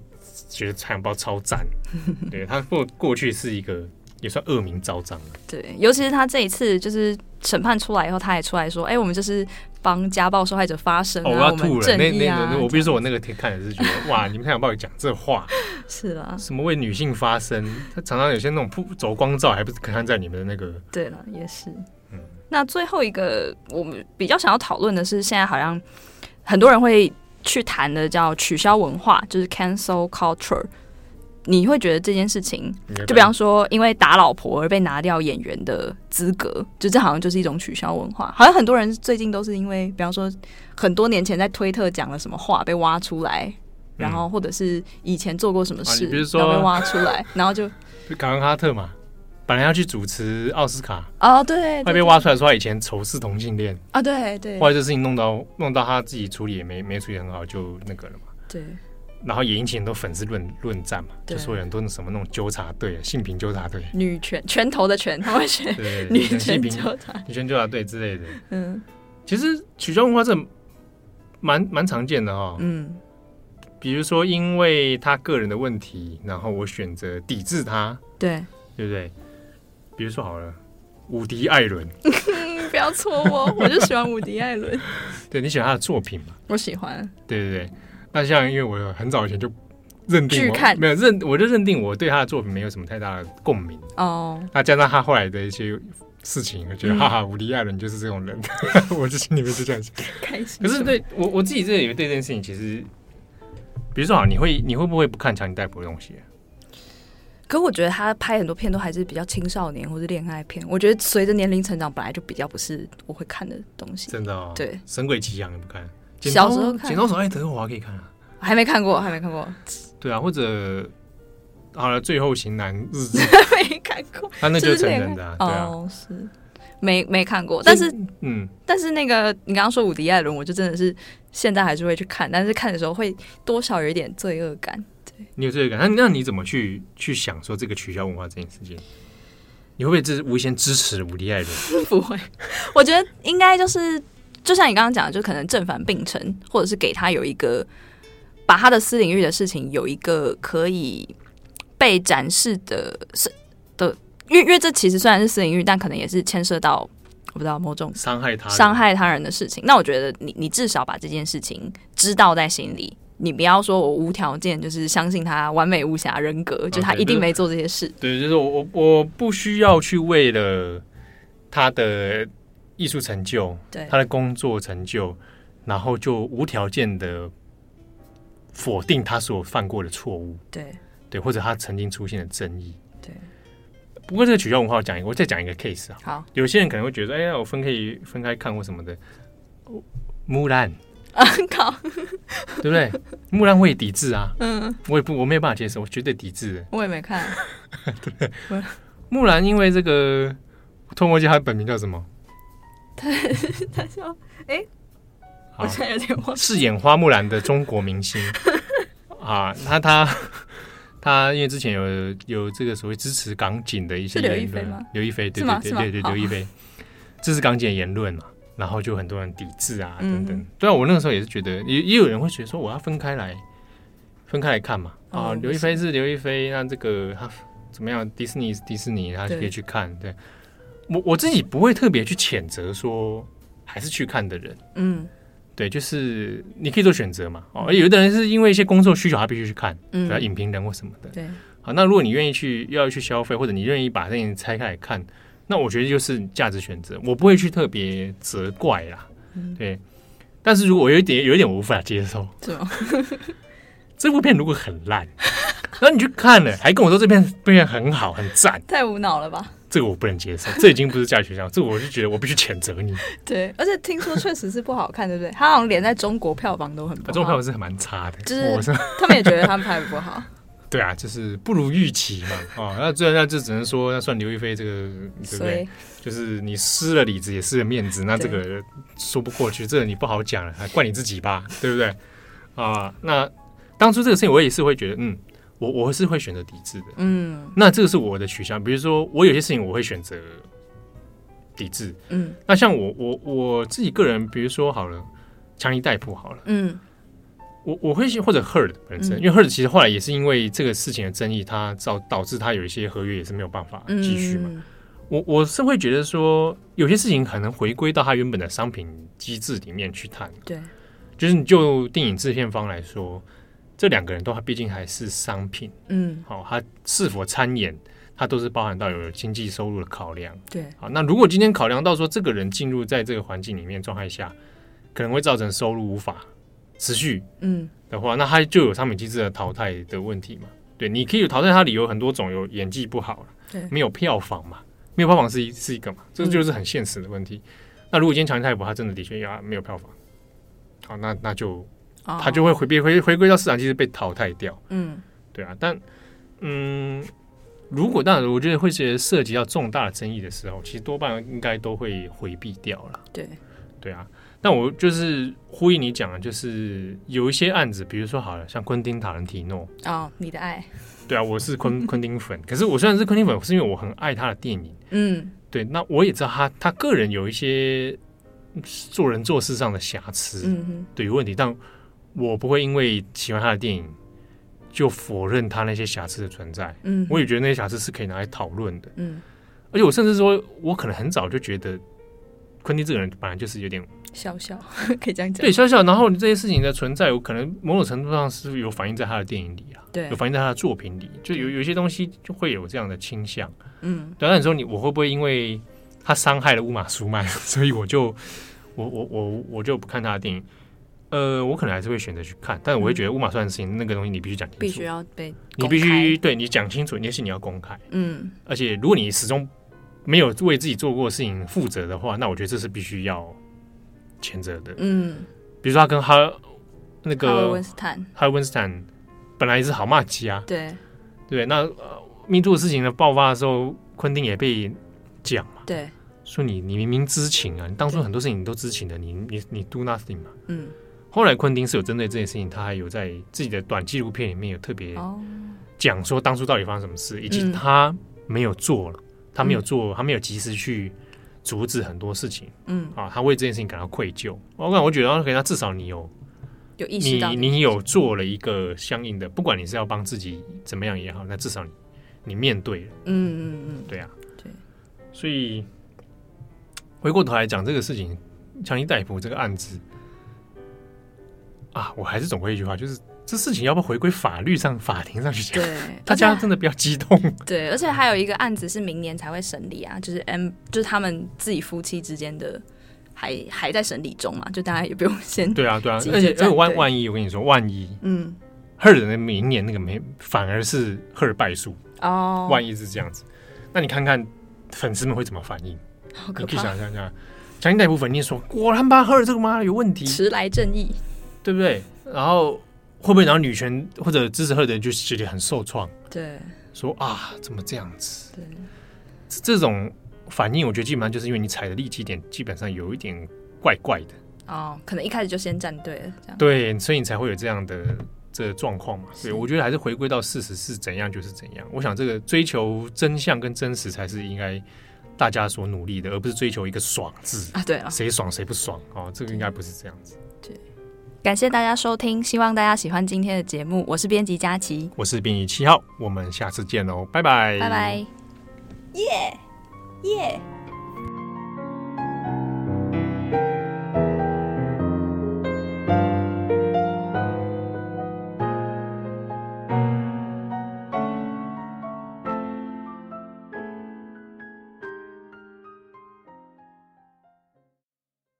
觉得《太阳报》超赞。对他过过去是一个也算恶名昭彰了。对，尤其是他这一次就是审判出来以后，他也出来说：“哎，我们就是。”帮家暴受害者发声、啊，哦、我要吐了。那那那我比如说我那个天看的是觉得哇，你们太阳报讲这话 是啦，什么为女性发声？他常常有些那种不走光照，还不是可看在你们的那个？对了，也是。嗯，那最后一个我们比较想要讨论的是，现在好像很多人会去谈的叫取消文化，就是 cancel culture。你会觉得这件事情，就比方说，因为打老婆而被拿掉演员的资格，就这好像就是一种取消文化。好像很多人最近都是因为，比方说，很多年前在推特讲了什么话被挖出来，然后或者是以前做过什么事，比如说被挖出来，然后就卡文哈特嘛，本来要去主持奥斯卡哦，对，后被挖出来说他以前仇视同性恋啊，对对，后来这事情弄到弄到他自己处理也没没处理很好，就那个了嘛。对，然后也引起很多粉丝论论战嘛，就说有很多什么那种纠察队、性平纠察队、女权拳头的拳，他会选 女权纠察、女权纠察队之类的。嗯，其实取消文化这蛮蛮常见的哈。嗯，比如说因为他个人的问题，然后我选择抵制他，对，对不对？比如说好了，伍迪·艾伦，不要戳我，我就喜欢伍迪·艾伦。对，你喜欢他的作品嘛？我喜欢。对对对，那像因为我很早以前就认定我，没有认，我就认定我对他的作品没有什么太大的共鸣。哦，那加上他后来的一些事情，我觉得、嗯、哈哈，伍迪·艾伦就是这种人，我就心里面就这样想。开心。可是对我我自己这里对这件事情，其实，比如说啊，你会你会不会不看强尼戴普的东西？可我觉得他拍很多片都还是比较青少年或者恋爱片。我觉得随着年龄成长，本来就比较不是我会看的东西。真的哦，对，《神鬼奇航》你不看？小时候看《剪刀手爱德华》可以看啊，还没看过，还没看过。对啊，或者好了，《最后型男日志》没看过，他那就是成人的，啊，对啊，哦，是。没没看过。但是嗯，但是那个你刚刚说伍迪·艾伦，我就真的是现在还是会去看，但是看的时候会多少有一点罪恶感。对。你有罪恶感，那那你怎么去去想说这个取消文化这件事情？你会不会这是无限支持伍迪·艾伦？不会，我觉得应该就是，就像你刚刚讲的，就可能正反并成，或者是给他有一个把他的私领域的事情有一个可以被展示的，是的，因为因为这其实虽然是私领域，但可能也是牵涉到我不知道某种伤害他伤害他人的事情。那我觉得你你至少把这件事情知道在心里。你不要说我无条件就是相信他完美无瑕人格，就他一定没做这些事。对，就是我我我不需要去为了他的艺术成就，对他的工作成就，然后就无条件的否定他所犯过的错误。对对，或者他曾经出现的争议。对。不过这个取消文化，我讲一个，我再讲一个 case 啊。好，有些人可能会觉得，哎呀，我分可以分开看或什么的。木兰。啊 靠！对不对？木兰我也抵制啊，嗯，我也不，我没有办法接受，我绝对抵制。我也没看。对，木兰因为这个，偷摸记他的本名叫什么？他他说，哎，好像有点忘。饰演花木兰的中国明星 啊，他他他，因为之前有有这个所谓支持港警的一些言论，刘亦菲对对对对对，刘亦菲支持港警言论嘛。然后就很多人抵制啊，等等。嗯、对啊，我那个时候也是觉得，也也有人会觉得说，我要分开来，分开来看嘛。哦、啊，刘亦菲是刘亦菲，那这个他怎么样？迪士尼是迪士尼，他就可以去看。对，对我我自己不会特别去谴责说，还是去看的人。嗯，对，就是你可以做选择嘛。哦，有的人是因为一些工作需求，他必须去看，嗯，影评人或什么的。对，好，那如果你愿意去要去消费，或者你愿意把这件事拆开来看。那我觉得就是价值选择，我不会去特别责怪啦，嗯、对。但是如果我有一点有一点我无法接受，是吗？这部片如果很烂，然后你去看了，还跟我说这片这片很好很赞，太无脑了吧？这个我不能接受，这已经不是价值选项，这我就觉得我必须谴责你。对，而且听说确实是不好看，对不对？他好像连在中国票房都很不好，中国票房是很蛮差的，就是他们也觉得他们拍的不好。对啊，就是不如预期嘛，哦，那这那就只能说那算刘亦菲这个，对不对？就是你失了里子也失了面子，那这个说不过去，这个你不好讲了，还怪你自己吧，对不对？啊，那当初这个事情我也是会觉得，嗯，我我是会选择抵制的，嗯，那这个是我的取向，比如说我有些事情我会选择抵制，嗯，那像我我我自己个人，比如说好了，强尼戴普好了，嗯。我我会或者 Heard 本身，嗯、因为 Heard 其实后来也是因为这个事情的争议，它导导致它有一些合约也是没有办法继续嘛。嗯、我我是会觉得说，有些事情可能回归到它原本的商品机制里面去谈。对，就是你就电影制片方来说，这两个人都毕竟还是商品。嗯，好，他是否参演，它都是包含到有经济收入的考量。对，好，那如果今天考量到说，这个人进入在这个环境里面状态下，可能会造成收入无法。持续嗯的话，嗯、那他就有商品机制的淘汰的问题嘛？对，你可以有淘汰他理由很多种，有演技不好了，对，没有票房嘛，没有票房是一是一个嘛，这就是很现实的问题。嗯、那如果今天强尼泰普他真的的确要没有票房，好，那那就他就会回归回回归到市场机制被淘汰掉。嗯，对啊，但嗯，如果当然，我觉得会是涉及到重大的争议的时候，其实多半应该都会回避掉了。对，对啊。那我就是呼应你讲的，就是有一些案子，比如说好了，像昆汀塔伦提诺哦，你的爱，对啊，我是昆昆汀粉。可是我虽然是昆汀粉，是因为我很爱他的电影。嗯，对。那我也知道他他个人有一些做人做事上的瑕疵，对，有问题。但我不会因为喜欢他的电影就否认他那些瑕疵的存在。嗯，我也觉得那些瑕疵是可以拿来讨论的。嗯，而且我甚至说，我可能很早就觉得昆汀这个人本来就是有点。笑笑可以这样讲，对，笑笑。然后这些事情的存在，有可能某种程度上是有反映在他的电影里啊，对，有反映在他的作品里，就有有一些东西就会有这样的倾向。嗯，对。那你说你我会不会因为他伤害了乌玛苏曼，所以我就我我我我就不看他的电影？呃，我可能还是会选择去看，但是我会觉得乌马算的事情那个东西你必须讲清楚，必须要被你必须对你讲清楚，那些你要公开。嗯，而且如果你始终没有为自己做过的事情负责的话，那我觉得这是必须要。谴责的，嗯，比如说他跟哈那个哈维温斯坦，哈维温斯坦本来也是好骂鸡啊，对。对，那呃，Me Too 的事情的爆发的时候，昆汀也被讲嘛，对，说你你明明知情啊，你当初很多事情你都知情的，你你你 do nothing 嘛，嗯，后来昆汀是有针对这件事情，他还有在自己的短纪录片里面有特别讲说当初到底发生什么事，以及他没有做了，他没有做，他没有及时去。阻止很多事情，嗯。啊，他为这件事情感到愧疚。我感我觉得，可能他至少你有有意识到你，你有做了一个相应的，不管你是要帮自己怎么样也好，那至少你你面对了，嗯嗯嗯，对啊，对。所以回过头来讲这个事情，强尼戴普这个案子啊，我还是总归一句话，就是。这事情要不要回归法律上、法庭上去讲？对，大家真的不要激动。对，而且还有一个案子是明年才会审理啊，就是 M，就是他们自己夫妻之间的还还在审理中嘛，就大家也不用先。对啊，对啊，而且而且万万一我跟你说，万一嗯，Heard 的明年那个没，反而是 Heard 败诉哦，万一是这样子，那你看看粉丝们会怎么反应？好可怕！你可以想象一下，强尼戴普粉丝说果然把 Heard 这个妈有问题，迟来正义，对不对？然后。会不会然后女权或者支持赫的人就觉得很受创？对，说啊，怎么这样子？对，这种反应，我觉得基本上就是因为你踩的立基点基本上有一点怪怪的。哦，可能一开始就先站队了，这样。对，所以你才会有这样的这个状况嘛。所以我觉得还是回归到事实是怎样就是怎样。我想这个追求真相跟真实才是应该大家所努力的，而不是追求一个爽字啊。对啊，谁爽谁不爽哦，这个应该不是这样子。对。感谢大家收听，希望大家喜欢今天的节目。我是编辑佳琪，我是编辑七号，我们下次见喽，拜拜，拜拜，耶耶。